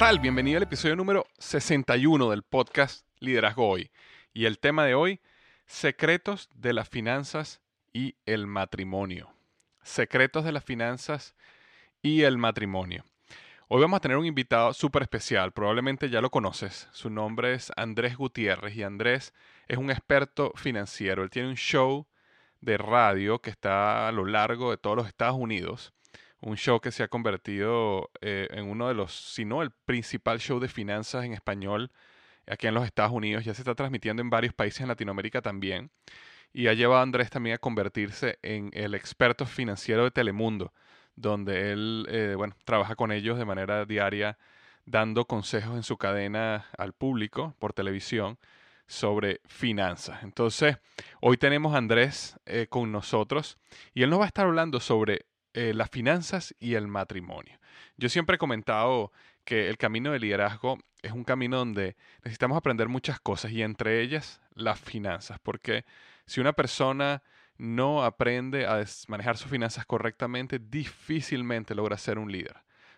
Tal? Bienvenido al episodio número 61 del podcast Liderazgo Hoy. Y el tema de hoy, secretos de las finanzas y el matrimonio. Secretos de las finanzas y el matrimonio. Hoy vamos a tener un invitado súper especial, probablemente ya lo conoces. Su nombre es Andrés Gutiérrez y Andrés es un experto financiero. Él tiene un show de radio que está a lo largo de todos los Estados Unidos un show que se ha convertido eh, en uno de los, si no el principal show de finanzas en español aquí en los Estados Unidos. Ya se está transmitiendo en varios países en Latinoamérica también. Y ha llevado a Andrés también a convertirse en el experto financiero de Telemundo, donde él, eh, bueno, trabaja con ellos de manera diaria, dando consejos en su cadena al público por televisión sobre finanzas. Entonces, hoy tenemos a Andrés eh, con nosotros y él nos va a estar hablando sobre eh, las finanzas y el matrimonio. Yo siempre he comentado que el camino de liderazgo es un camino donde necesitamos aprender muchas cosas y entre ellas las finanzas, porque si una persona no aprende a manejar sus finanzas correctamente, difícilmente logra ser un líder,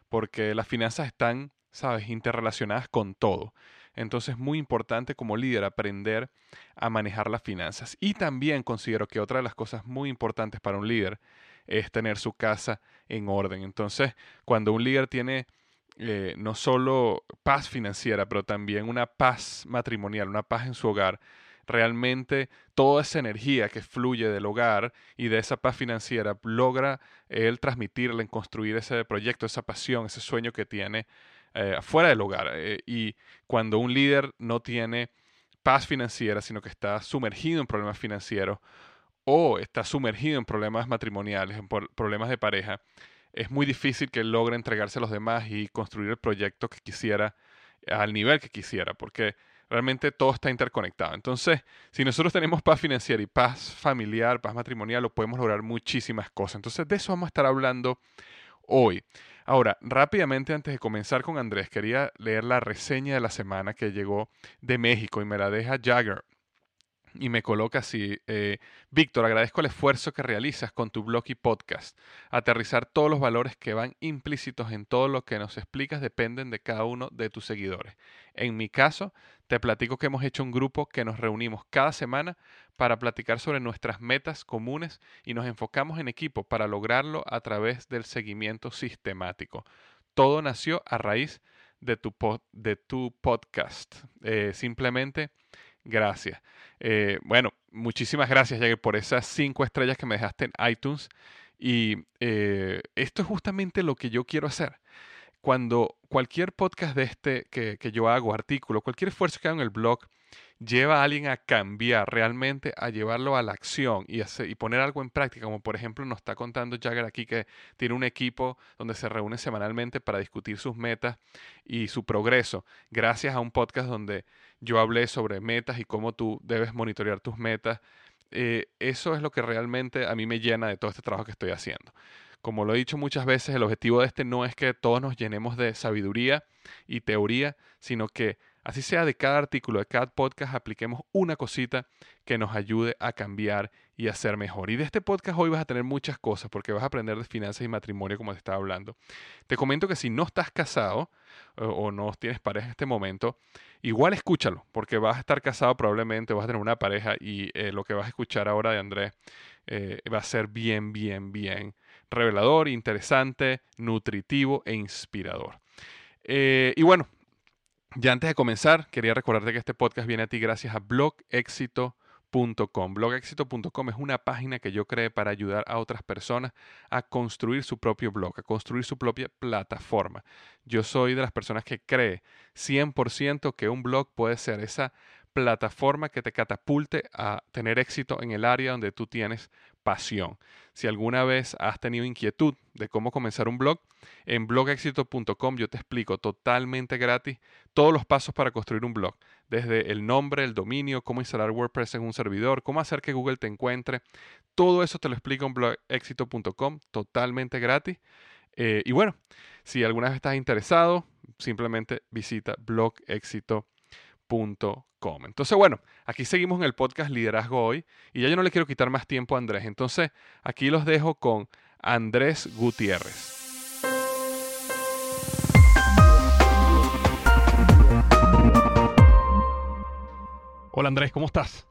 porque las finanzas están, sabes, interrelacionadas con todo. Entonces es muy importante como líder aprender a manejar las finanzas. Y también considero que otra de las cosas muy importantes para un líder es tener su casa en orden. Entonces, cuando un líder tiene eh, no solo paz financiera, pero también una paz matrimonial, una paz en su hogar, realmente toda esa energía que fluye del hogar y de esa paz financiera logra él transmitirla en construir ese proyecto, esa pasión, ese sueño que tiene eh, afuera del hogar. Eh, y cuando un líder no tiene paz financiera, sino que está sumergido en problemas financieros, o está sumergido en problemas matrimoniales, en problemas de pareja, es muy difícil que logre entregarse a los demás y construir el proyecto que quisiera al nivel que quisiera, porque realmente todo está interconectado. Entonces, si nosotros tenemos paz financiera y paz familiar, paz matrimonial, lo podemos lograr muchísimas cosas. Entonces, de eso vamos a estar hablando hoy. Ahora, rápidamente antes de comenzar con Andrés, quería leer la reseña de la semana que llegó de México y me la deja Jagger y me coloca así, eh, Víctor, agradezco el esfuerzo que realizas con tu blog y podcast. Aterrizar todos los valores que van implícitos en todo lo que nos explicas dependen de cada uno de tus seguidores. En mi caso, te platico que hemos hecho un grupo que nos reunimos cada semana para platicar sobre nuestras metas comunes y nos enfocamos en equipo para lograrlo a través del seguimiento sistemático. Todo nació a raíz de tu, de tu podcast. Eh, simplemente Gracias. Eh, bueno, muchísimas gracias, Jagger, por esas cinco estrellas que me dejaste en iTunes. Y eh, esto es justamente lo que yo quiero hacer. Cuando cualquier podcast de este que, que yo hago, artículo, cualquier esfuerzo que haga en el blog, lleva a alguien a cambiar, realmente a llevarlo a la acción y, y poner algo en práctica, como por ejemplo nos está contando Jagger aquí que tiene un equipo donde se reúne semanalmente para discutir sus metas y su progreso, gracias a un podcast donde yo hablé sobre metas y cómo tú debes monitorear tus metas. Eh, eso es lo que realmente a mí me llena de todo este trabajo que estoy haciendo. Como lo he dicho muchas veces, el objetivo de este no es que todos nos llenemos de sabiduría y teoría, sino que así sea de cada artículo, de cada podcast, apliquemos una cosita que nos ayude a cambiar y a ser mejor. Y de este podcast hoy vas a tener muchas cosas porque vas a aprender de finanzas y matrimonio como te estaba hablando. Te comento que si no estás casado o, no tienes pareja en este momento, igual escúchalo porque vas a estar casado probablemente, vas a tener una pareja y eh, lo que vas a escuchar ahora de Andrés eh, va a ser bien, bien, bien revelador, interesante, nutritivo e inspirador. Eh, y bueno, ya antes de comenzar, quería recordarte que este podcast viene a ti gracias a blogexito.com. Blogexito.com es una página que yo creé para ayudar a otras personas a construir su propio blog, a construir su propia plataforma. Yo soy de las personas que cree 100% que un blog puede ser esa plataforma que te catapulte a tener éxito en el área donde tú tienes pasión. Si alguna vez has tenido inquietud de cómo comenzar un blog, en blogexito.com yo te explico totalmente gratis todos los pasos para construir un blog, desde el nombre, el dominio, cómo instalar WordPress en un servidor, cómo hacer que Google te encuentre. Todo eso te lo explico en blogexito.com totalmente gratis. Eh, y bueno, si alguna vez estás interesado, simplemente visita blogexito.com entonces, bueno, aquí seguimos en el podcast Liderazgo Hoy y ya yo no le quiero quitar más tiempo a Andrés. Entonces, aquí los dejo con Andrés Gutiérrez. Hola Andrés, ¿cómo estás?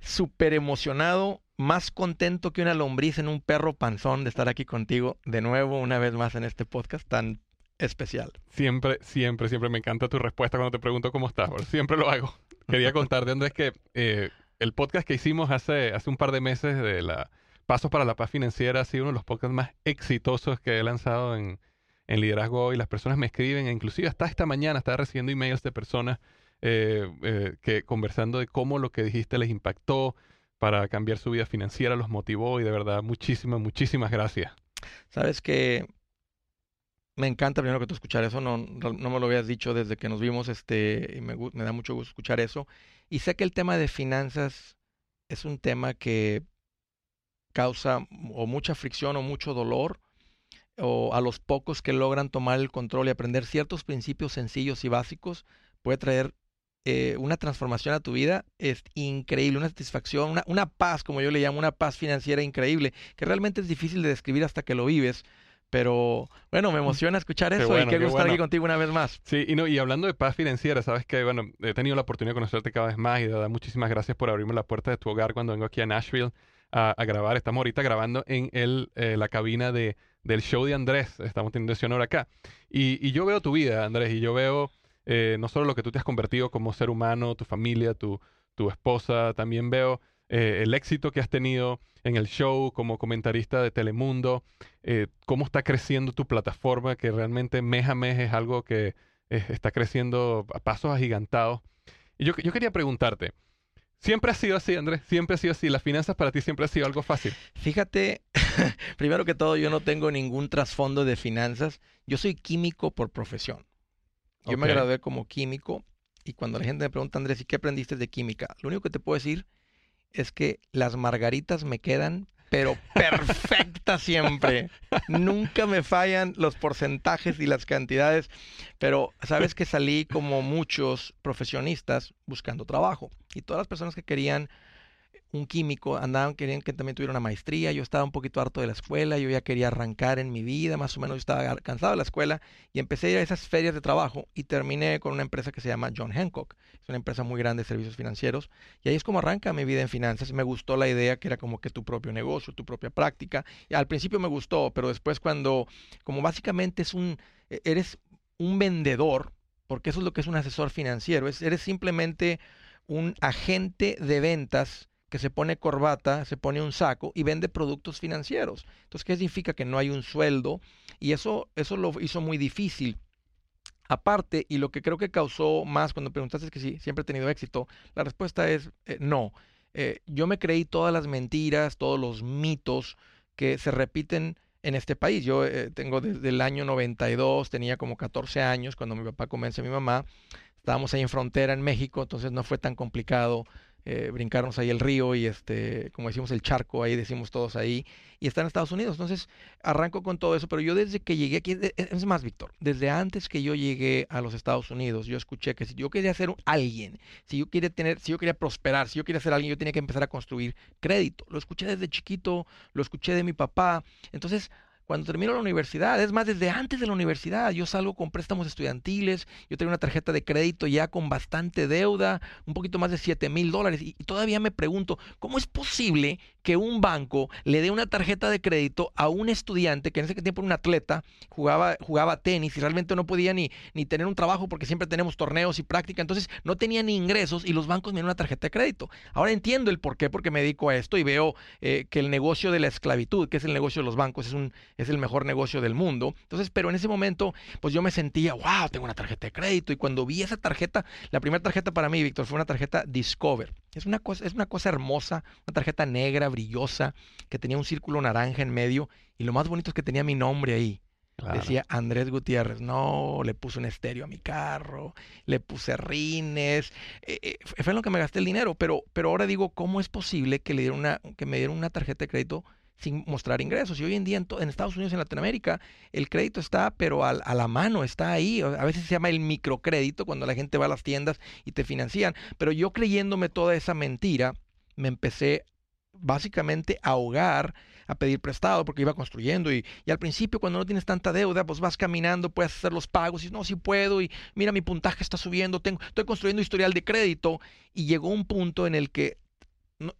Súper emocionado, más contento que una lombriz en un perro panzón de estar aquí contigo de nuevo, una vez más en este podcast tan especial. Siempre, siempre, siempre me encanta tu respuesta cuando te pregunto cómo estás. Siempre lo hago. Quería contarte, Andrés, que eh, el podcast que hicimos hace, hace un par de meses de la Pasos para la Paz Financiera ha sido uno de los podcasts más exitosos que he lanzado en, en Liderazgo y las personas me escriben, e inclusive hasta esta mañana estaba recibiendo emails de personas eh, eh, que conversando de cómo lo que dijiste les impactó para cambiar su vida financiera, los motivó y de verdad muchísimas, muchísimas gracias. Sabes que me encanta primero que tú escuchar eso, no, no me lo habías dicho desde que nos vimos, este, y me, me da mucho gusto escuchar eso. Y sé que el tema de finanzas es un tema que causa o mucha fricción o mucho dolor, o a los pocos que logran tomar el control y aprender ciertos principios sencillos y básicos, puede traer eh, una transformación a tu vida es increíble, una satisfacción, una, una, paz, como yo le llamo, una paz financiera increíble, que realmente es difícil de describir hasta que lo vives, pero bueno, me emociona escuchar eso y qué, gusto estar aquí contigo una vez más. Sí, y, no, y hablando de paz financiera, sabes que, bueno, he tenido la oportunidad de conocerte cada vez más y de verdad muchísimas gracias por abrirme la puerta de tu hogar cuando vengo aquí a Nashville a, grabar. Estamos ahorita grabando en el, eh, la cabina de, del show de Andrés. Estamos teniendo ese honor acá. Y, y yo veo tu vida, Andrés, y yo veo eh, no solo lo que tú te has convertido como ser humano, tu familia, tu, tu esposa, también veo eh, el éxito que has tenido en el show como comentarista de Telemundo, eh, cómo está creciendo tu plataforma, que realmente mes a mes es algo que eh, está creciendo a pasos agigantados. Y yo, yo quería preguntarte, ¿siempre ha sido así, Andrés? ¿Siempre ha sido así? ¿Las finanzas para ti siempre ha sido algo fácil? Fíjate, primero que todo, yo no tengo ningún trasfondo de finanzas. Yo soy químico por profesión. Yo me gradué como químico y cuando la gente me pregunta, Andrés, ¿y qué aprendiste de química? Lo único que te puedo decir es que las margaritas me quedan, pero perfectas siempre. Nunca me fallan los porcentajes y las cantidades, pero sabes que salí como muchos profesionistas buscando trabajo y todas las personas que querían un químico, andaban, querían que también tuviera una maestría, yo estaba un poquito harto de la escuela, yo ya quería arrancar en mi vida, más o menos yo estaba cansado de la escuela y empecé a ir a esas ferias de trabajo y terminé con una empresa que se llama John Hancock, es una empresa muy grande de servicios financieros y ahí es como arranca mi vida en finanzas, me gustó la idea que era como que tu propio negocio, tu propia práctica, al principio me gustó, pero después cuando, como básicamente es un, e-, eres un vendedor, porque eso es lo que es un asesor financiero, es, eres simplemente un agente de ventas, que se pone corbata, se pone un saco y vende productos financieros. Entonces, ¿qué significa? Que no hay un sueldo y eso, eso lo hizo muy difícil. Aparte, y lo que creo que causó más cuando preguntaste es que sí, siempre he tenido éxito, la respuesta es eh, no. Eh, yo me creí todas las mentiras, todos los mitos que se repiten en este país. Yo eh, tengo desde el año 92, tenía como 14 años cuando mi papá convence a mi mamá. Estábamos ahí en frontera en México, entonces no fue tan complicado eh, brincarnos ahí el río y este, como decimos, el charco, ahí decimos todos ahí, y está en Estados Unidos. Entonces, arranco con todo eso, pero yo desde que llegué aquí, es más, Víctor, desde antes que yo llegué a los Estados Unidos, yo escuché que si yo quería ser alguien, si yo quería tener, si yo quería prosperar, si yo quería ser alguien, yo tenía que empezar a construir crédito. Lo escuché desde chiquito, lo escuché de mi papá. Entonces, cuando termino la universidad. Es más, desde antes de la universidad yo salgo con préstamos estudiantiles, yo tengo una tarjeta de crédito ya con bastante deuda, un poquito más de 7 mil dólares. Y, todavía me pregunto, ¿cómo es posible que un banco le dé una tarjeta de crédito a un estudiante que en ese tiempo era un atleta, jugaba, jugaba tenis y realmente no podía ni, ni tener un trabajo porque siempre tenemos torneos y práctica, entonces no tenía ni ingresos y los bancos me dan una tarjeta de crédito. Ahora entiendo el por qué, porque me dedico a esto y veo eh, que el negocio de la esclavitud, que es el negocio de los bancos, es un es el mejor negocio del mundo. Entonces, pero en ese momento, pues yo me sentía, wow, tengo una tarjeta de crédito. Y cuando vi esa tarjeta, la primera tarjeta para mí, Víctor, fue una tarjeta Discover. Es una cosa, es una cosa hermosa, una tarjeta negra, brillosa, que tenía un círculo naranja en medio. Y lo más bonito es que tenía mi nombre ahí. Decía Andrés Gutiérrez, no, le puse un estéreo a mi carro, le puse rines, eh, eh, fue en lo que me gasté el dinero, pero, pero ahora digo, ¿cómo es posible que, le dieron una, que me dieron una tarjeta de crédito sin mostrar ingresos. Y hoy en día en, Estados Unidos en Latinoamérica el crédito está, pero a, a, la mano, está ahí. A veces se llama el microcrédito cuando la gente va a las tiendas y te financian. Pero yo creyéndome toda esa mentira, me empecé básicamente a ahogar a pedir prestado porque iba construyendo y, y, al principio cuando no tienes tanta deuda pues vas caminando, puedes hacer los pagos y no, si puedo y mira mi puntaje está subiendo, tengo, estoy construyendo historial de crédito y llegó un punto en el que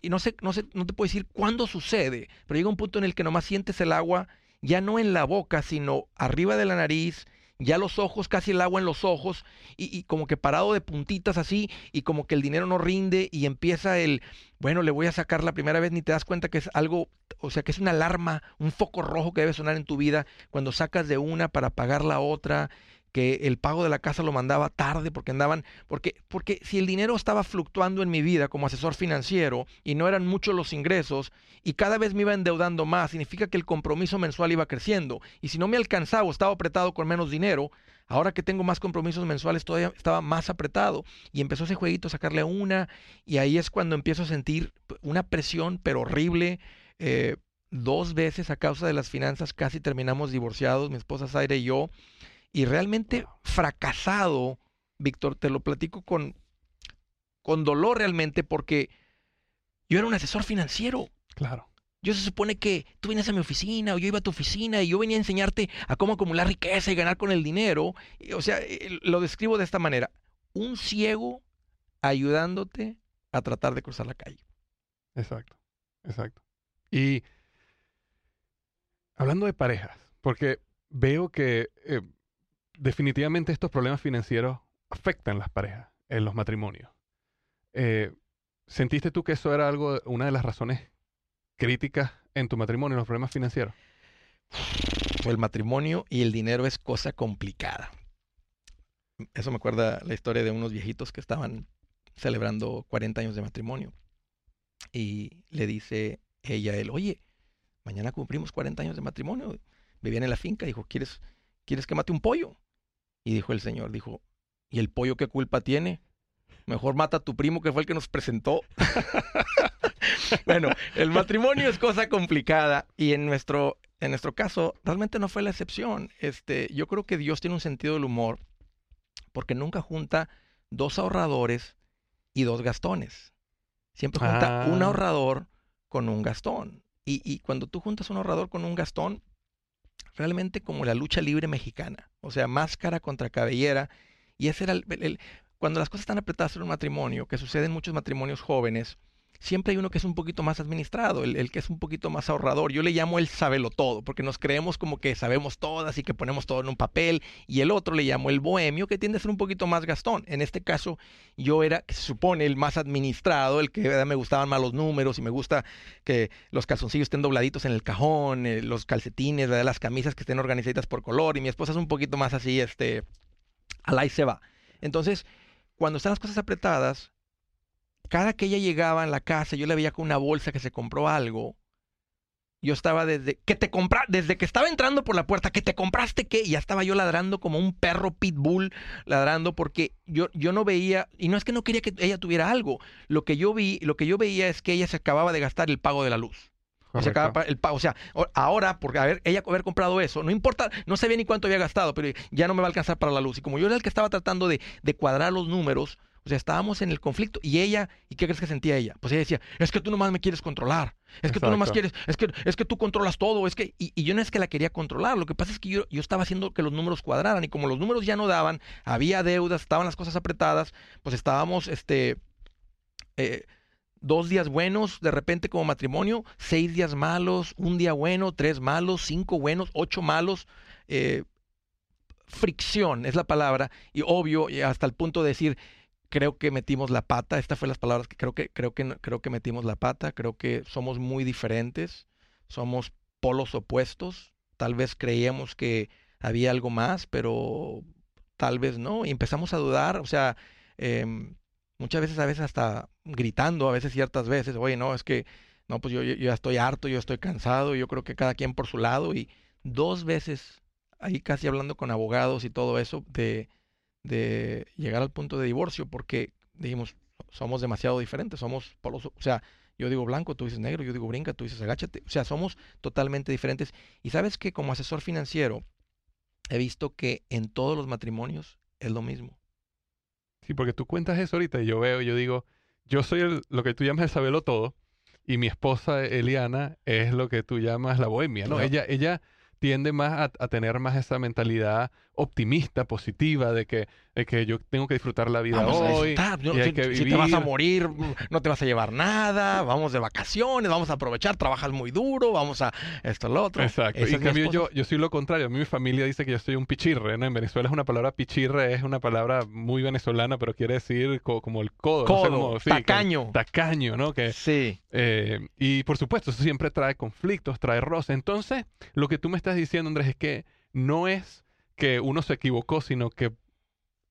y no sé, no sé, no te puedo decir cuándo sucede, pero llega un punto en el que nomás sientes el agua ya no en la boca, sino arriba de la nariz, ya los ojos, casi el agua en los ojos, y, como que parado de puntitas así, y como que el dinero no rinde, y empieza el, bueno, le voy a sacar la primera vez, ni te das cuenta que es algo, o sea, que es una alarma, un foco rojo que debe sonar en tu vida cuando sacas de una para pagar la otra, que el pago de la casa lo mandaba tarde porque andaban, porque, porque si el dinero estaba fluctuando en mi vida como asesor financiero y no eran muchos los ingresos y cada vez me iba endeudando más, significa que el compromiso mensual iba creciendo. Y si no me alcanzaba, estaba apretado con menos dinero, ahora que tengo más compromisos mensuales todavía estaba más apretado. Y empezó ese jueguito a sacarle una y ahí es cuando empiezo a sentir una presión, pero horrible. Eh, dos veces a causa de las finanzas casi terminamos divorciados, mi esposa Zaire y yo y realmente fracasado, Víctor, te lo platico con, con dolor realmente porque yo era un asesor financiero. Claro. Yo se supone que tú vienes a mi oficina o yo iba a tu oficina y yo venía a enseñarte a cómo acumular riqueza y ganar con el dinero. O sea, eh, lo describo de esta manera. Un ciego ayudándote a tratar de cruzar la calle. Exacto, exacto. Y hablando de parejas, porque veo que eh, definitivamente estos problemas financieros afectan las parejas, en los matrimonios. Eh, ¿Sentiste tú que eso era algo, una de las razones críticas en tu matrimonio, los problemas financieros? El matrimonio y el dinero es cosa complicada. Eso me acuerda la historia de unos viejitos que estaban celebrando 40 años de matrimonio. Y le dice ella a él, oye, mañana cumplimos 40 años de matrimonio. Vivían en la finca, dijo, ¿quieres, ¿quieres que mate un pollo? Y dijo el Señor, dijo, ¿y el pollo qué culpa tiene? Mejor mata a tu primo que fue el que nos presentó. bueno, el matrimonio es cosa complicada y en nuestro, en nuestro caso realmente no fue la excepción. Este, yo creo que Dios tiene un sentido del humor porque nunca junta dos ahorradores y dos gastones. Siempre junta un ah. ahorrador con un gastón. Y, y cuando tú juntas un ahorrador con un gastón, realmente como la lucha libre mexicana, o sea, máscara contra cabellera. Y ese era el, cuando las cosas están apretadas en un matrimonio, que sucede en muchos matrimonios jóvenes, siempre hay uno que es un poquito más administrado, el, que es un poquito más ahorrador. Yo le llamo el sabelo todo, porque nos creemos como que sabemos todas y que ponemos todo en un papel. Y el otro le llamo el bohemio, que tiende a ser un poquito más gastón. En este caso, yo era, se supone, el más administrado, el que me gustaban más los números y me gusta que los calzoncillos estén dobladitos en el cajón, eh, los calcetines, las camisas que estén organizadas por color. Y mi esposa es un poquito más así, este Al ahí se va. Entonces, cuando están las cosas apretadas, cada que ella llegaba en la casa, yo le veía con una bolsa que se compró algo. Yo estaba desde que te compra, desde que estaba entrando por la puerta, que te compraste qué, y ya estaba yo ladrando como un perro pitbull ladrando porque yo, yo no veía y no es que no quería que ella tuviera algo. Lo que yo vi, lo que yo veía es que ella se acababa de gastar el pago de la luz. O sea, el pago, o sea, ahora, porque haber, ella haber comprado eso, no importa, no sabía ni cuánto había gastado, pero ya no me va a alcanzar para la luz. Y como yo era el que estaba tratando de, de cuadrar los números, o sea, estábamos en el conflicto y ella, ¿y qué crees que sentía ella? Pues ella decía, es que tú nomás me quieres controlar, es que tú nomás quieres, es que, es que tú controlas todo, es que, y, yo no es que la quería controlar, lo que pasa es que yo, yo estaba haciendo que los números cuadraran y como los números ya no daban, había deudas, estaban las cosas apretadas, pues estábamos, este, eh, dos días buenos de repente como matrimonio, seis días malos, un día bueno, tres malos, cinco buenos, ocho malos. Eh, fricción es la palabra y obvio hasta el punto de decir creo que metimos la pata. Estas fueron las palabras que creo que creo que creo que metimos la pata. Creo que somos muy diferentes, somos polos opuestos. Tal vez creíamos que había algo más, pero tal vez no. Y empezamos a dudar. O sea, em, muchas veces, a veces hasta gritando, a veces ciertas veces, oye, no, es que no, pues yo, yo, ya estoy harto, yo estoy cansado. Yo creo que cada quien por su lado y dos veces ahí casi hablando con abogados y todo eso de de llegar al punto de divorcio porque dijimos, somos demasiado diferentes, somos polos, o sea, yo digo blanco, tú dices negro, yo digo brinca, tú dices agáchate, o sea, somos totalmente diferentes. Y sabes que como asesor financiero he visto que en todos los matrimonios es lo mismo. Sí, porque tú cuentas eso ahorita y yo veo, yo digo, yo soy lo que tú llamas el sabelo todo y mi esposa Eliana es lo que tú llamas la bohemia, ¿no? Ella, ella tiende más a, tener más esa mentalidad optimista, positiva, de que, que yo tengo que disfrutar la vida hoy. si, te vas a morir, no te vas a llevar nada, vamos de vacaciones, vamos a aprovechar, trabajas muy duro, vamos a esto, lo otro. Exacto. y en cambio yo, yo soy lo contrario. A mí mi familia dice que yo soy un pichirre, ¿no? En Venezuela es una palabra pichirre, es una palabra muy venezolana, pero quiere decir como el codo. codo tacaño. tacaño, ¿no? Que, sí. Eh, y por supuesto, eso siempre trae conflictos, trae roce. Entonces, lo que tú me estás diciendo, Andrés, es que no es que uno se equivocó, sino que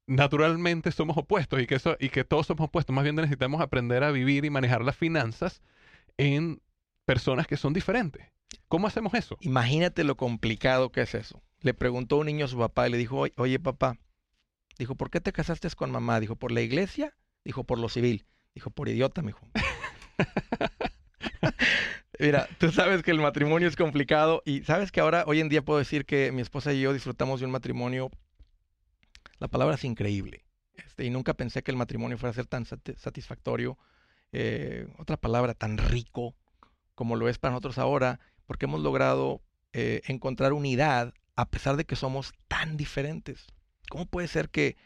naturalmente somos opuestos y que, eso, y que todos somos opuestos. Más bien necesitamos aprender a vivir y manejar las finanzas en personas que son diferentes. ¿Cómo hacemos eso? Imagínate lo complicado que es eso. Le preguntó un niño a su papá y le dijo, oye papá, dijo, ¿por qué te casaste con mamá? Dijo, ¿por la iglesia? Dijo, por lo civil. Dijo, por idiota, mijo. Mira, tú sabes que el matrimonio es complicado y sabes que ahora, hoy en día puedo decir que mi esposa y yo disfrutamos de un matrimonio, la palabra es increíble, este, y nunca pensé que el matrimonio fuera a ser tan satisfactorio, eh, otra palabra tan rico como lo es para nosotros ahora, porque hemos logrado eh, encontrar unidad a pesar de que somos tan diferentes. ¿Cómo puede ser que,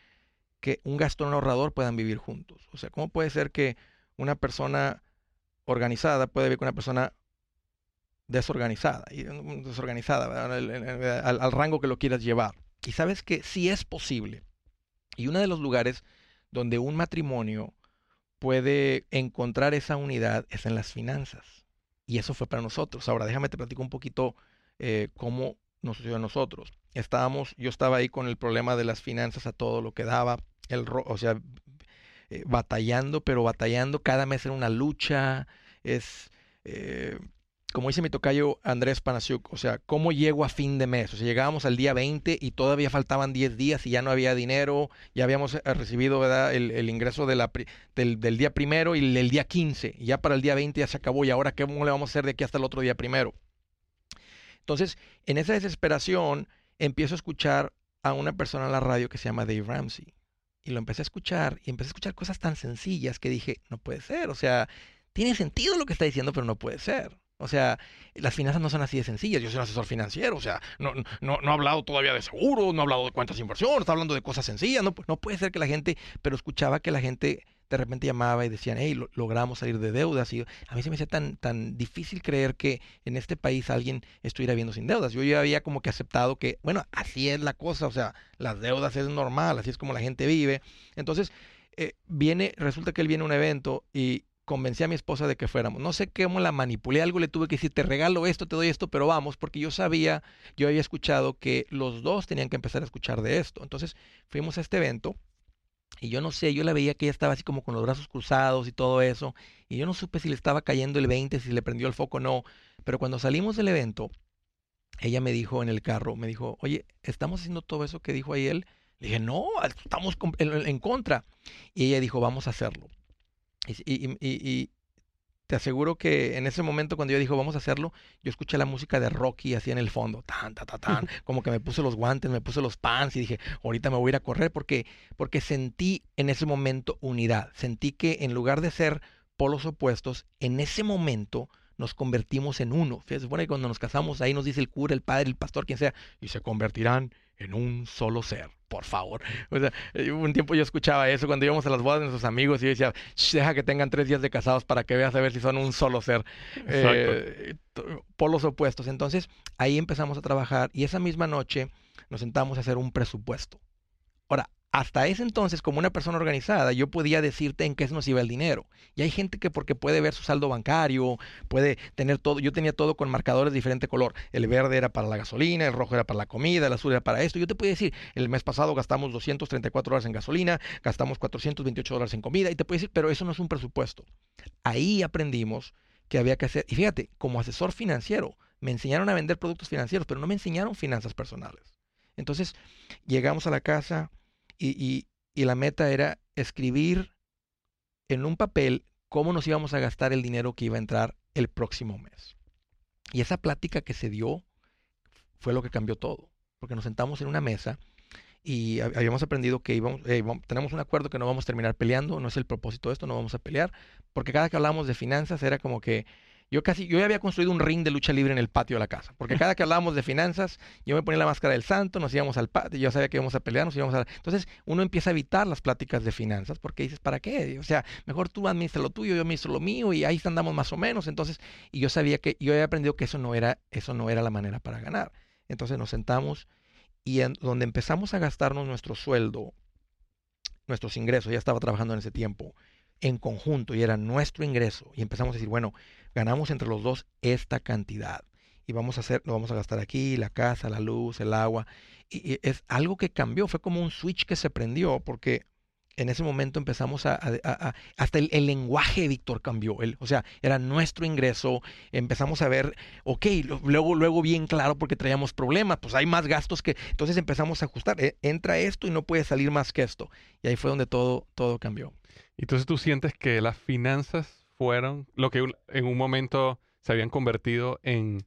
que un gastón ahorrador puedan vivir juntos? O sea, ¿cómo puede ser que una persona organizada puede vivir con una persona desorganizada, y mm, desorganizada al, rango que lo quieras llevar. Y sabes que sí es posible. Y uno de los lugares donde un matrimonio puede encontrar esa unidad es en las finanzas. Y eso fue para nosotros. Ahora déjame te platico un poquito eh, cómo nos sucedió a nosotros. Estábamos, yo estaba ahí con el problema de las finanzas a todo lo que daba, el, o sea, eh, batallando, pero batallando. Cada mes era una lucha. Es, eh, como dice mi tocayo Andrés Panasiuk, o sea, ¿cómo llego a fin de mes? O sea, llegábamos al día 20 y todavía faltaban 10 días y ya no había dinero, ya habíamos eh, recibido. El, ingreso del, día primero y el, día 15, y ya para el día 20 ya se acabó, y ahora ¿cómo le vamos a hacer de aquí hasta el otro día primero? Entonces, en esa desesperación, empiezo a escuchar a una persona en la radio que se llama Dave Ramsey. Y lo empecé a escuchar y empecé a escuchar cosas tan sencillas que dije, no puede ser, o sea, tiene sentido lo que está diciendo, pero no puede ser. O sea, las finanzas no son así de sencillas. Yo soy un asesor financiero, o sea, no, no, no he hablado todavía de seguros, no he hablado de cuentas de inversión, está hablando de cosas sencillas. No, no puede ser que la gente, pero escuchaba que la gente de repente llamaba y decían, hey, logramos salir de deudas. Y a mí se me hacía tan, tan difícil creer que en este país alguien estuviera viviendo sin deudas. Yo ya había como que aceptado que, bueno, así es la cosa, o sea, las deudas es normal, así es como la gente vive. Entonces, eh, viene, resulta que él viene a un evento y convencí a mi esposa de que fuéramos. No sé cómo la manipulé, algo le tuve que decir, te regalo esto, te doy esto, pero vamos, porque yo sabía, yo había escuchado que los dos tenían que empezar a escuchar de esto. Entonces fuimos a este evento y yo no sé, yo la veía que ella estaba así como con los brazos cruzados y todo eso, y yo no supe si le estaba cayendo el 20, si le prendió el foco o no, pero cuando salimos del evento, ella me dijo en el carro, me dijo, oye, ¿estamos haciendo todo eso que dijo ahí él? Le dije, no, estamos en contra. Y ella dijo, vamos a hacerlo. Y, te aseguro que en ese momento cuando yo dijo vamos a hacerlo, yo escuché la música de Rocky así en el fondo, tan, tan, tan, tan, como que me puse los guantes, me puse los pants y dije, ahorita me voy a ir a correr porque, porque sentí en ese momento unidad, sentí que en lugar de ser polos opuestos, en ese momento nos convertimos en uno. Se supone que cuando nos casamos ahí nos dice el cura, el padre, el pastor, quien sea, y se convertirán en un solo ser por favor. O sea, eh, un tiempo yo escuchaba eso cuando íbamos a las bodas de nuestros amigos y yo decía, deja que tengan tres días de casados para que veas a ver si son un solo ser. Eh, polos opuestos. Entonces, ahí empezamos a trabajar y esa misma noche nos sentamos a hacer un presupuesto. Ahora, hasta ese entonces, como una persona organizada, yo podía decirte en qué nos iba el dinero. Y hay gente que porque puede ver su saldo bancario, puede tener todo, yo tenía todo con marcadores de diferente color. El verde era para la gasolina, el rojo era para la comida, el azul era para esto. Yo te podía decir, el mes pasado gastamos 234 dólares en gasolina, gastamos 428 dólares en comida, y te puedo decir, pero eso no es un presupuesto. Ahí aprendimos que había que hacer, y fíjate, como asesor financiero, me enseñaron a vender productos financieros, pero no me enseñaron finanzas personales. Entonces, llegamos a la casa, y, la meta era escribir en un papel cómo nos íbamos a gastar el dinero que iba a entrar el próximo mes. Y esa plática que se dio fue lo que cambió todo, porque nos sentamos en una mesa y habíamos aprendido que íbamos, tenemos un acuerdo que no vamos a terminar peleando, no es el propósito de esto, no vamos a pelear, porque cada que hablábamos de finanzas era como que yo casi, yo ya había construido un ring de lucha libre en el patio de la casa, porque cada que hablábamos de finanzas, yo me ponía la máscara del santo, nos íbamos al patio, yo sabía que íbamos a pelear, nos íbamos a... Entonces uno empieza a evitar las pláticas de finanzas, porque dices, ¿para qué? O sea, mejor tú administras lo tuyo, yo administro lo mío, y ahí andamos más o menos. Entonces, y yo sabía que, yo había aprendido que eso no era, eso no era la manera para ganar. Entonces nos sentamos y en, donde empezamos a gastarnos nuestro sueldo, nuestros ingresos, ya estaba trabajando en ese tiempo, en conjunto y era nuestro ingreso y empezamos a decir, bueno, ganamos entre los dos esta cantidad y vamos a hacer, lo vamos a gastar aquí, la casa, la luz, el agua. Y, es algo que cambió, fue como un switch que se prendió, porque en ese momento empezamos a, hasta el, lenguaje Víctor cambió, o sea, era nuestro ingreso, empezamos a ver, ok, luego, luego bien claro porque traíamos problemas, pues hay más gastos que, entonces empezamos a ajustar, eh, entra esto y no puede salir más que esto, y ahí fue donde todo, todo cambió. Entonces tú sientes que las finanzas fueron lo que en un momento se habían convertido en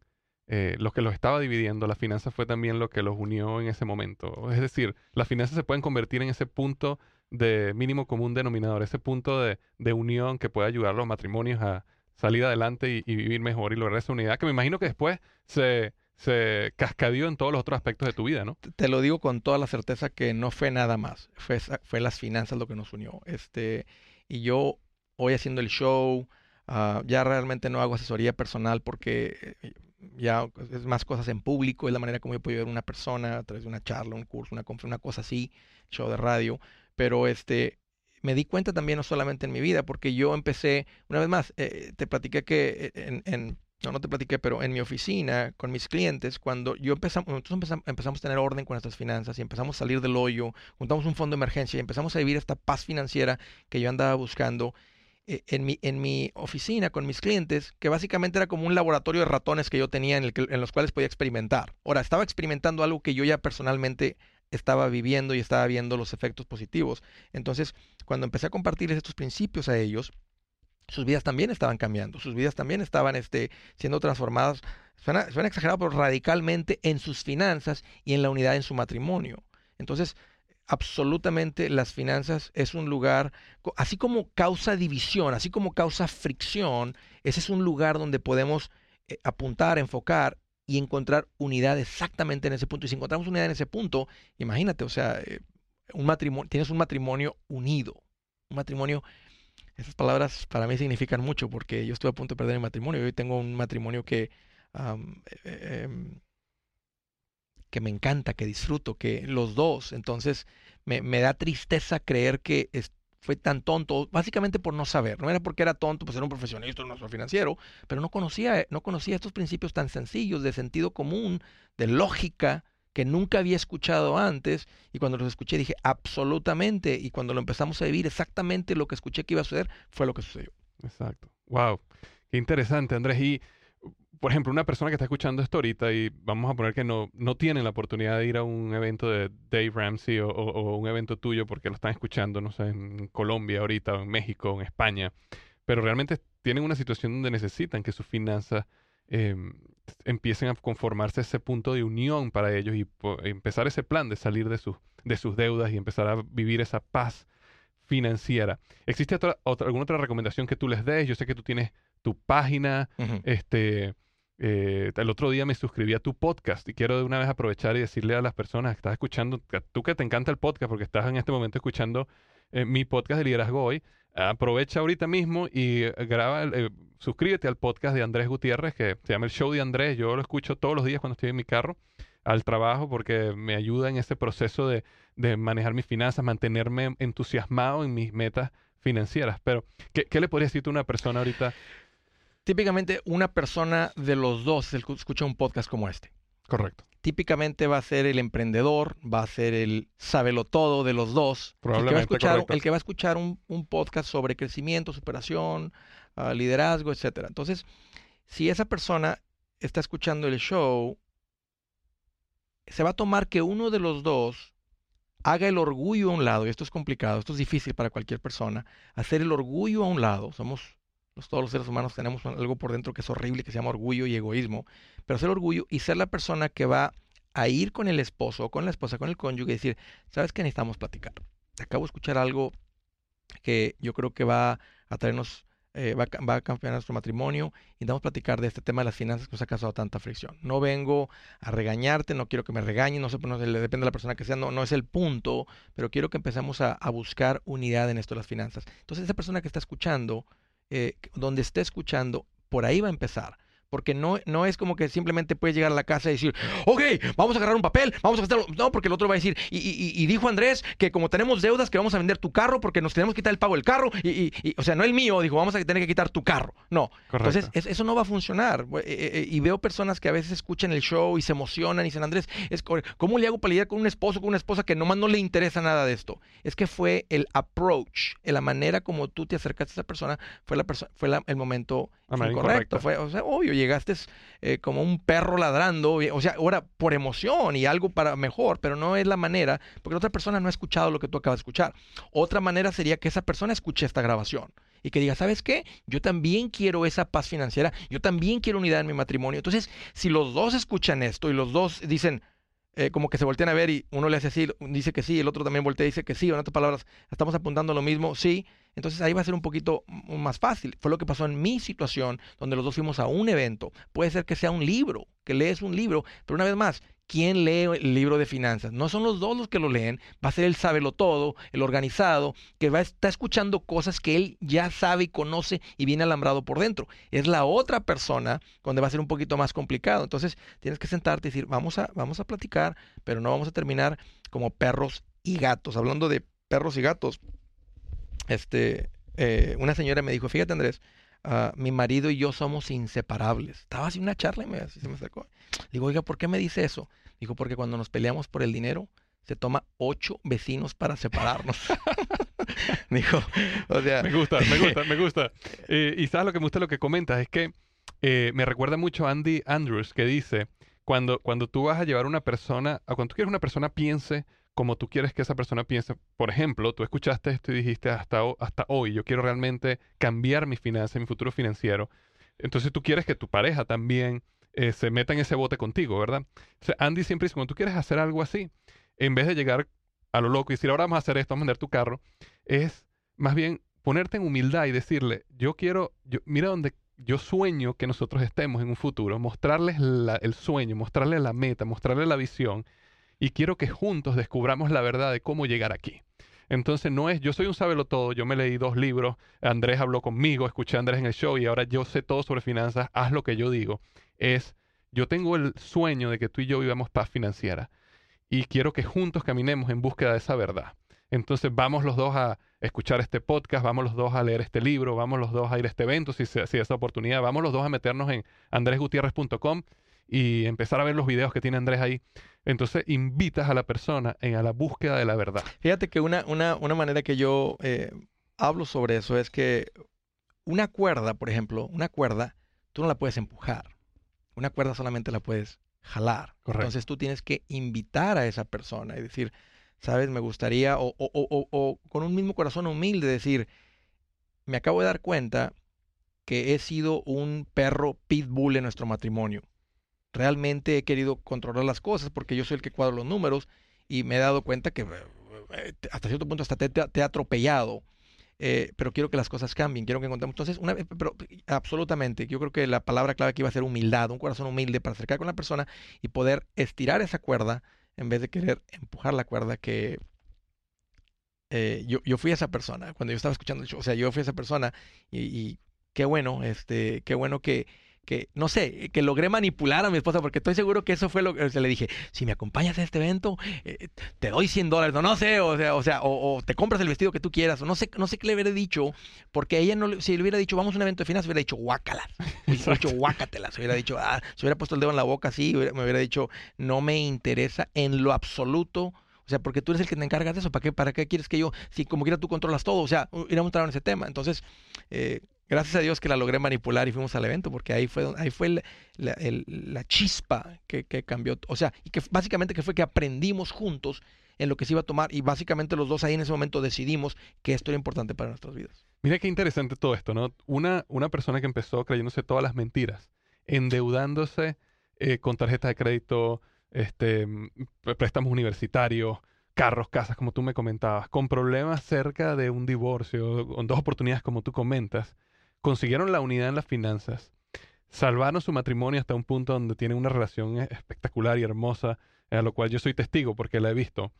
eh, lo que los estaba dividiendo. La finanza fue también lo que los unió en ese momento. Es decir, las finanzas se pueden convertir en ese punto de mínimo común denominador, ese punto de, unión que puede ayudar a los matrimonios a salir adelante y, vivir mejor y lograr esa unidad, que me imagino que después se, se cascadió en todos los otros aspectos de tu vida, ¿no? Te lo digo con toda la certeza que no fue nada más, fue, fue las finanzas lo que nos unió. Este, y yo hoy haciendo el show, ah, ya realmente no hago asesoría personal porque eh, ya es más cosas en público, es la manera como yo puedo ver a una persona a través de una charla, un curso, una conferencia, una cosa así, show de radio, pero este me di cuenta también no solamente en mi vida, porque yo empecé, una vez más, eh, te platiqué que eh, en, no, no te platiqué, pero en mi oficina, con mis clientes, cuando yo empezamos, nosotros empezamos, empezamos, a tener orden con nuestras finanzas y empezamos a salir del hoyo, juntamos un fondo de emergencia y empezamos a vivir esta paz financiera que yo andaba buscando, eh, en mi, en mi oficina con mis clientes, que básicamente era como un laboratorio de ratones que yo tenía en, el en los cuales podía experimentar. Ahora, estaba experimentando algo que yo ya personalmente estaba viviendo y estaba viendo los efectos positivos. Entonces, cuando empecé a compartirles estos principios a ellos, sus vidas también estaban cambiando, sus vidas también estaban este, siendo transformadas, suena, suena exagerado, pero radicalmente en sus finanzas y en la unidad en su matrimonio. Entonces, absolutamente las finanzas es un lugar, así como causa división, así como causa fricción, ese es un lugar donde podemos eh, apuntar, enfocar y encontrar unidad exactamente en ese punto. Y si encontramos unidad en ese punto, imagínate, o sea, eh, un matrimonio, tienes un matrimonio unido, un matrimonio esas palabras para mí significan mucho porque yo estuve a punto de perder mi matrimonio hoy tengo un matrimonio que eh, em, que me encanta, que disfruto, que los dos. Entonces me, da tristeza creer que fue tan tonto, básicamente por no saber. No era porque era tonto, pues era un profesionista, un financiero, pero no conocía, no conocía estos principios tan sencillos de sentido común, de lógica, que nunca había escuchado antes. Y cuando los escuché dije, absolutamente. Y cuando lo empezamos a vivir, exactamente lo que escuché que iba a suceder fue lo que sucedió. Exacto. Wow. Qué interesante, Andrés. Por ejemplo, una persona que está escuchando esto ahorita y vamos a poner que no, no tiene la oportunidad de ir a un evento de Dave Ramsey o, un evento tuyo porque lo están escuchando, no sé, en Colombia ahorita, o en México, o en España, pero realmente tienen una situación donde necesitan que sus finanzas em, empiecen a conformarse ese punto de unión para ellos y empezar ese plan de salir de sus, de sus deudas y empezar a vivir esa paz financiera. ¿Existe alguna otra recomendación que tú les des? Yo sé que tú tienes tu página, este eh, el otro día me suscribí a tu podcast y quiero de una vez aprovechar y decirle a las personas que estás escuchando, tú que te encanta el podcast porque estás en este momento escuchando eh, mi podcast de liderazgo hoy, aprovecha ahorita mismo y eh, graba, suscríbete al podcast de Andrés Gutiérrez que se llama El Show de Andrés. Yo lo escucho todos los días cuando estoy en mi carro al trabajo porque me ayuda en ese proceso de, manejar mis finanzas, mantenerme entusiasmado en mis metas financieras. Pero, ¿qué, le podría decir tú a una persona ahorita? Típicamente una persona de los dos escucha un podcast como este. Correcto. Típicamente va a ser el emprendedor, va a ser el sábelo todo de los dos. Probablemente, el que va a escuchar, el que va a escuchar un, podcast sobre crecimiento, superación, ah, liderazgo, etc. Entonces, si esa persona está escuchando el show, se va a tomar que uno de los dos haga el orgullo a un lado, y esto es complicado, esto es difícil para cualquier persona, hacer el orgullo a un lado, somos todos los seres humanos tenemos algo por dentro que es horrible, que se llama orgullo y egoísmo. Pero ser orgullo y ser la persona que va a ir con el esposo con la esposa, con el cónyuge y decir, ¿sabes qué necesitamos platicar? Acabo de escuchar algo que yo creo que va a traernos, eh, va, a cambiar nuestro matrimonio y vamos a platicar de este tema de las finanzas que nos ha causado tanta fricción. No vengo a regañarte, no quiero que me regañen, no sé, no, depende de la persona que sea, no, no es el punto, pero quiero que empecemos a, a buscar unidad en esto de las finanzas. Entonces, esa persona que está escuchando, eh, donde esté escuchando, por ahí va a empezar. Porque no, no es como que simplemente puedes llegar a la casa y decir, ok, vamos a agarrar un papel, vamos a gastarlo. No, porque el otro va a decir, y, dijo Andrés que como tenemos deudas, que vamos a vender tu carro porque nos tenemos que quitar el pago del carro. Y, o sea, no el mío, dijo, vamos a tener que quitar tu carro. No. Entonces, eso no va a funcionar. Eh, eh, y veo personas que a veces escuchan el show y se emocionan y dicen, Andrés, es, ¿cómo le hago para lidiar con un esposo, con una esposa que nomás no le interesa nada de esto? Es que fue el approach, la manera como tú te acercaste a esa persona, fue, la fue el momento incorrecto. Fue, o sea, obvio, llegaste eh, como un perro ladrando, o sea, ahora por emoción y algo para mejor, pero no es la manera, porque la otra persona no ha escuchado lo que tú acabas de escuchar. Otra manera sería que esa persona escuche esta grabación y que diga, ¿sabes qué? Yo también quiero esa paz financiera, yo también quiero unidad en mi matrimonio. Entonces, si los dos escuchan esto y los dos dicen, eh, como que se voltean a ver y uno le hace así, dice que sí, el otro también voltea y dice que sí, en otras palabras, estamos apuntando lo mismo, sí, entonces ahí va a ser un poquito más fácil. Fue lo que pasó en mi situación, donde los dos fuimos a un evento. Puede ser que sea un libro, que lees un libro, pero una vez más, ¿quién lee el libro de finanzas? No son los dos los que lo leen, va a ser el sábelo todo, el organizado, que va a estar escuchando cosas que él ya sabe y conoce y viene alambrado por dentro. Es la otra persona donde va a ser un poquito más complicado. Entonces tienes que sentarte y decir, vamos a, vamos a platicar, pero no vamos a terminar como perros y gatos. Hablando de perros y gatos, este, eh, una señora me dijo, fíjate Andrés, Ah, mi marido y yo somos inseparables. Estaba así una charla y me, se me acercó. Digo, oiga, ¿por qué me dice eso? Dijo, porque cuando nos peleamos por el dinero, se toma ocho vecinos para separarnos. Dijo, o sea... Me gusta, me gusta, me gusta. Eh, y sabes lo que me gusta lo que comentas, es que eh, me recuerda mucho a Andy Andrews, que dice, cuando, cuando tú vas a llevar a una persona, a cuando tú quieres una persona piense como tú quieres que esa persona piense. Por ejemplo, tú escuchaste esto y dijiste hasta, hasta hoy, yo quiero realmente cambiar mi finanza, mi futuro financiero. Entonces tú quieres que tu pareja también eh, se meta en ese bote contigo, ¿verdad? Andy siempre dice, cuando tú quieres hacer algo así, en vez de llegar a lo loco y decir, ahora vamos a hacer esto, vamos a vender tu carro, es más bien ponerte en humildad y decirle, yo quiero, mira donde yo sueño que nosotros estemos en un futuro, mostrarles el sueño, mostrarles la meta, mostrarles la visión y quiero que juntos descubramos la verdad de cómo llegar aquí. Entonces no es, yo soy un sábelo todo, yo me leí dos libros, Andrés habló conmigo, escuché a Andrés en el show y ahora yo sé todo sobre finanzas, haz lo que yo digo. Es, yo tengo el sueño de que tú y yo vivamos paz financiera y quiero que juntos caminemos en búsqueda de esa verdad. Entonces vamos los dos a escuchar este podcast, vamos los dos a leer este libro, vamos los dos a ir a este evento si, si esa oportunidad, vamos los dos a meternos en andresgutierrez.com y empezar a ver los videos que tiene Andrés ahí. Entonces invitas a la persona en, a la búsqueda de la verdad. Fíjate que una, una, una manera que yo eh, hablo sobre eso es que una cuerda, por ejemplo, una cuerda, tú no la puedes empujar. Una cuerda solamente la puedes jalar. Entonces tú tienes que invitar a esa persona y decir, sabes, me gustaría, o, o, o, o, con un mismo corazón humilde, decir, me acabo de dar cuenta que he sido un perro pitbull en nuestro matrimonio realmente he querido controlar las cosas porque yo soy el que cuadro los números y me he dado cuenta que eh, hasta cierto punto hasta te, he atropellado. Eh, pero quiero que las cosas cambien, quiero que encontremos. Entonces, una, pero absolutamente, yo creo que la palabra clave aquí iba a ser humildad, un corazón humilde para acercar con la persona y poder estirar esa cuerda en vez de querer empujar la cuerda que eh, yo, yo, fui esa persona cuando yo estaba escuchando, o sea, yo fui esa persona y, y qué bueno, este, qué bueno que, que, no sé, que logré manipular a mi esposa, porque estoy seguro que eso fue lo que le dije, si me acompañas a este evento, eh, te doy 100 dólares, no, no sé, o sea, o, sea o, te compras el vestido que tú quieras, o no sé, no sé qué le hubiera dicho, porque ella no, si le hubiera dicho, vamos a un evento de finanzas, hubiera dicho, guácalas, hubiera dicho, guácatelas, hubiera dicho, ah, se hubiera puesto el dedo en la boca así, me hubiera dicho, no me interesa en lo absoluto. O sea, porque tú eres el que te encargas de eso. ¿Para qué, ¿Para qué quieres que yo, si como quiera tú controlas todo? O sea, iremos a entrar en ese tema. Entonces, eh, gracias a Dios que la logré manipular y fuimos al evento, porque ahí fue, ahí fue la, chispa que, cambió, o sea, y que básicamente que fue que aprendimos juntos en lo que se iba a tomar y básicamente los dos ahí en ese momento decidimos que esto era importante para nuestras vidas. Mira qué interesante todo esto, ¿no? Una, una persona que empezó creyéndose todas las mentiras, endeudándose eh, con tarjetas de crédito, este, préstamos universitarios, carros, casas, como tú me comentabas, con problemas cerca de un divorcio, con dos oportunidades como tú comentas, consiguieron la unidad en las finanzas, salvaron su matrimonio hasta un punto donde tienen una relación e-, espectacular y hermosa, a lo cual yo soy testigo porque la he visto.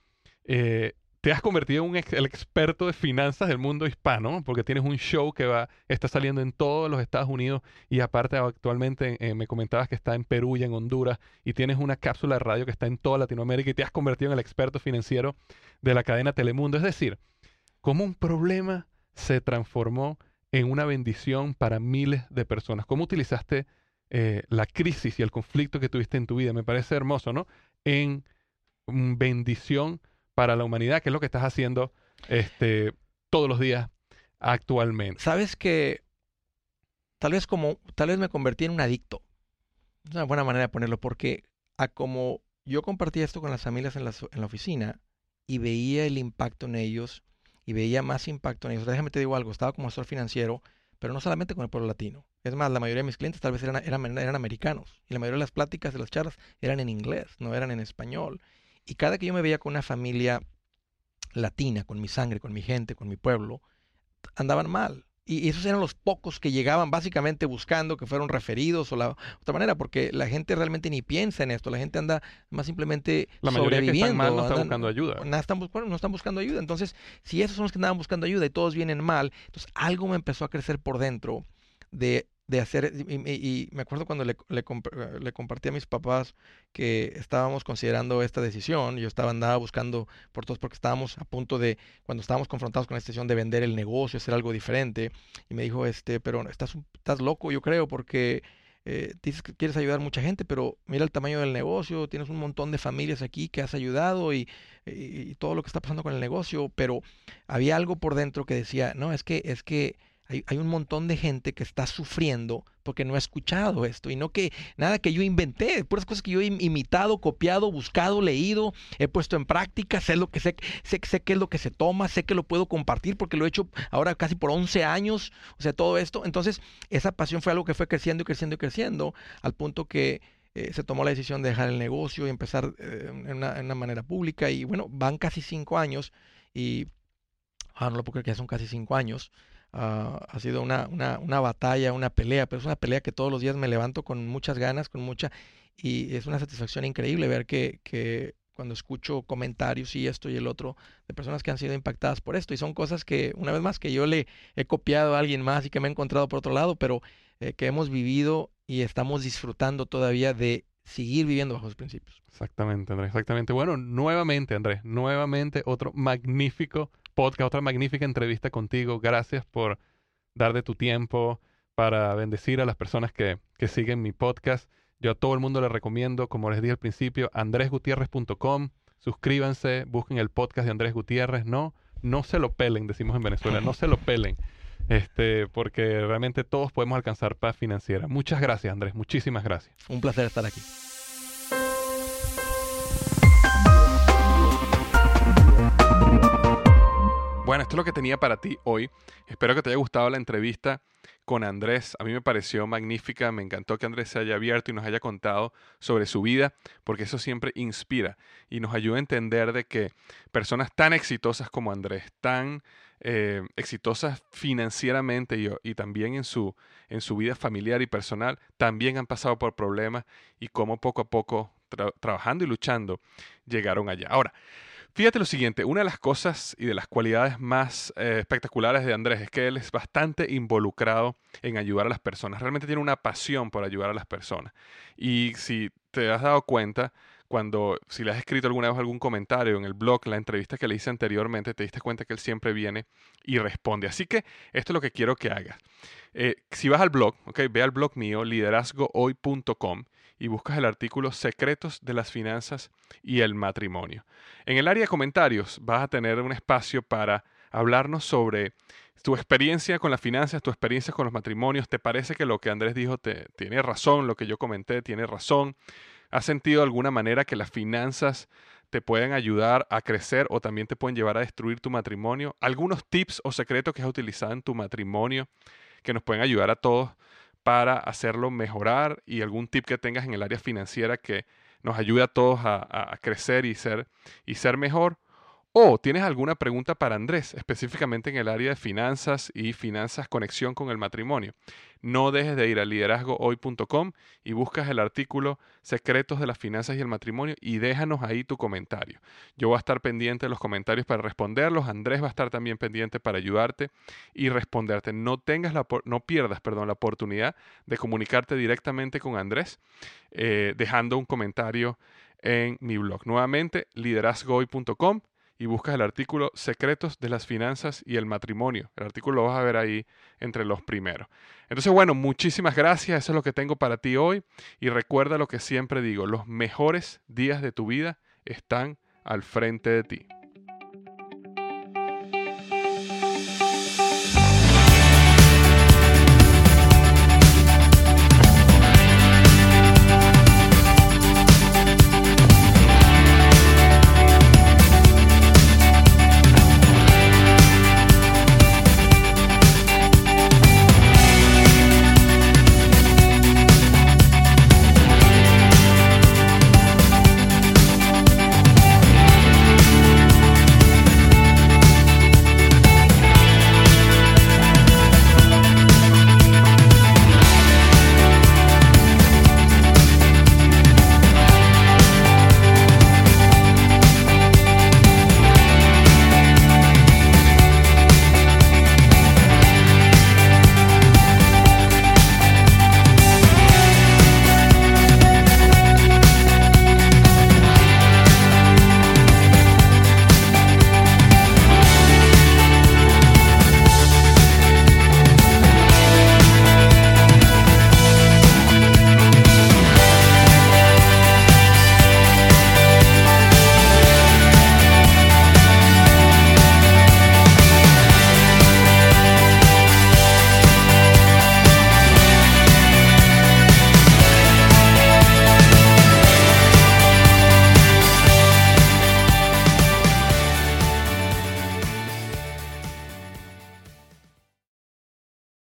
Eh, te has convertido en el experto de finanzas del mundo hispano, porque tienes un show que va, está saliendo en todos los Estados Unidos y aparte actualmente eh, me comentabas que está en Perú y en Honduras y tienes una cápsula de radio que está en toda Latinoamérica y te has convertido en el experto financiero de la cadena Telemundo. Es decir, cómo un problema se transformó en una bendición para miles de personas. ¿Cómo utilizaste eh, la crisis y el conflicto que tuviste en tu vida? Me parece hermoso, ¿no? En bendición para la humanidad, que es lo que estás haciendo este, todos los días actualmente. Sabes que tal vez como, tal vez me convertí en un adicto. Es una buena manera de ponerlo, porque a como yo compartía esto con las familias en la, en la oficina y veía el impacto en ellos, y veía más impacto en ellos. Déjame te digo algo, estaba como asesor financiero, pero no solamente con el pueblo latino. Es más, la mayoría de mis clientes tal vez eran, eran, eran americanos y la mayoría de las pláticas de las charlas eran en inglés, no eran en español. Y cada que yo me veía con una familia latina, con mi sangre, con mi gente, con mi pueblo, andaban mal y esos eran los pocos que llegaban básicamente buscando que fueron referidos o la otra manera, porque la gente realmente ni piensa en esto, la gente anda más simplemente la sobreviviendo. Que no están buscando ayuda. No están, no están buscando ayuda. Entonces, si esos son los que andaban buscando ayuda y todos vienen mal, entonces algo me empezó a crecer por dentro de de hacer, y, me acuerdo cuando le, le, le, compartí a mis papás que estábamos considerando esta decisión, yo estaba andaba buscando por todos porque estábamos a punto de, cuando estábamos confrontados con la decisión de vender el negocio, hacer algo diferente, y me dijo, este, pero estás, estás loco, yo creo, porque eh, dices que quieres ayudar a mucha gente, pero mira el tamaño del negocio, tienes un montón de familias aquí que has ayudado y, y todo lo que está pasando con el negocio, pero había algo por dentro que decía, no, es que, es que hay, un montón de gente que está sufriendo porque no ha escuchado esto y no que nada que yo inventé, puras cosas que yo he imitado, copiado, buscado, leído, he puesto en práctica, sé lo que sé, sé, sé qué es lo que se toma, sé que lo puedo compartir porque lo he hecho ahora casi por 11 años, o sea, todo esto. Entonces, esa pasión fue algo que fue creciendo y creciendo y creciendo al punto que eh, se tomó la decisión de dejar el negocio y empezar eh, en, una, manera pública y bueno, van casi cinco años y ah, no lo puedo creer que ya son casi cinco años Ah, ha sido una, una, batalla, una pelea, pero es una pelea que todos los días me levanto con muchas ganas, con mucha, y es una satisfacción increíble ver que, que cuando escucho comentarios y esto y el otro de personas que han sido impactadas por esto. Y son cosas que, una vez más, que yo le he copiado a alguien más y que me he encontrado por otro lado, pero eh, que hemos vivido y estamos disfrutando todavía de seguir viviendo bajo esos principios. Exactamente, Andrés, exactamente. Bueno, nuevamente, Andrés, nuevamente otro magnífico podcast, otra magnífica entrevista contigo. Gracias por dar de tu tiempo para bendecir a las personas que, que siguen mi podcast. Yo a todo el mundo le recomiendo, como les dije al principio, andresgutierrez.com. Suscríbanse, busquen el podcast de Andrés Gutiérrez. No, no se lo pelen, decimos en Venezuela, no se lo pelen. Este, porque realmente todos podemos alcanzar paz financiera. Muchas gracias, Andrés. Muchísimas gracias. Un placer estar aquí. Bueno, esto es lo que tenía para ti hoy. Espero que te haya gustado la entrevista con Andrés. A mí me pareció magnífica, me encantó que Andrés se haya abierto y nos haya contado sobre su vida, porque eso siempre inspira y nos ayuda a entender de que personas tan exitosas como Andrés, tan eh, exitosas financieramente y, también en su, en su vida familiar y personal, también han pasado por problemas y cómo poco a poco, trabajando y luchando, llegaron allá. Ahora, Fíjate lo siguiente, una de las cosas y de las cualidades más eh, espectaculares de Andrés es que él es bastante involucrado en ayudar a las personas. Realmente tiene una pasión por ayudar a las personas. Y si te has dado cuenta, cuando, si le has escrito alguna vez algún comentario en el blog, la entrevista que le hice anteriormente, te diste cuenta que él siempre viene y responde. Así que esto es lo que quiero que hagas. Eh, si vas al blog, okay, ve al blog mío, liderazgohoy.com y buscas el artículo Secretos de las Finanzas y el Matrimonio. En el área de comentarios vas a tener un espacio para hablarnos sobre tu experiencia con las finanzas, tu experiencia con los matrimonios. ¿Te parece que lo que Andrés dijo te, tiene razón? Lo que yo comenté tiene razón. ¿Has sentido de alguna manera que las finanzas te pueden ayudar a crecer o también te pueden llevar a destruir tu matrimonio? ¿Algunos tips o secretos que has utilizado en tu matrimonio que nos pueden ayudar a todos para hacerlo mejorar y algún tip que tengas en el área financiera que nos ayude a todos a, crecer y ser, y ser mejor. O tienes alguna pregunta para Andrés, específicamente en el área de finanzas y finanzas conexión con el matrimonio. No dejes de ir a liderazgohoy.com y buscas el artículo Secretos de las finanzas y el matrimonio y déjanos ahí tu comentario. Yo voy a estar pendiente de los comentarios para responderlos. Andrés va a estar también pendiente para ayudarte y responderte. No tengas la, no pierdas, perdón, la oportunidad de comunicarte directamente con Andrés eh, dejando un comentario en mi blog. Nuevamente, liderazgohoy.com y buscas el artículo Secretos de las Finanzas y el Matrimonio. El artículo lo vas a ver ahí entre los primeros. Entonces, bueno, muchísimas gracias. Eso es lo que tengo para ti hoy. Y recuerda lo que siempre digo, los mejores días de tu vida están al frente de ti.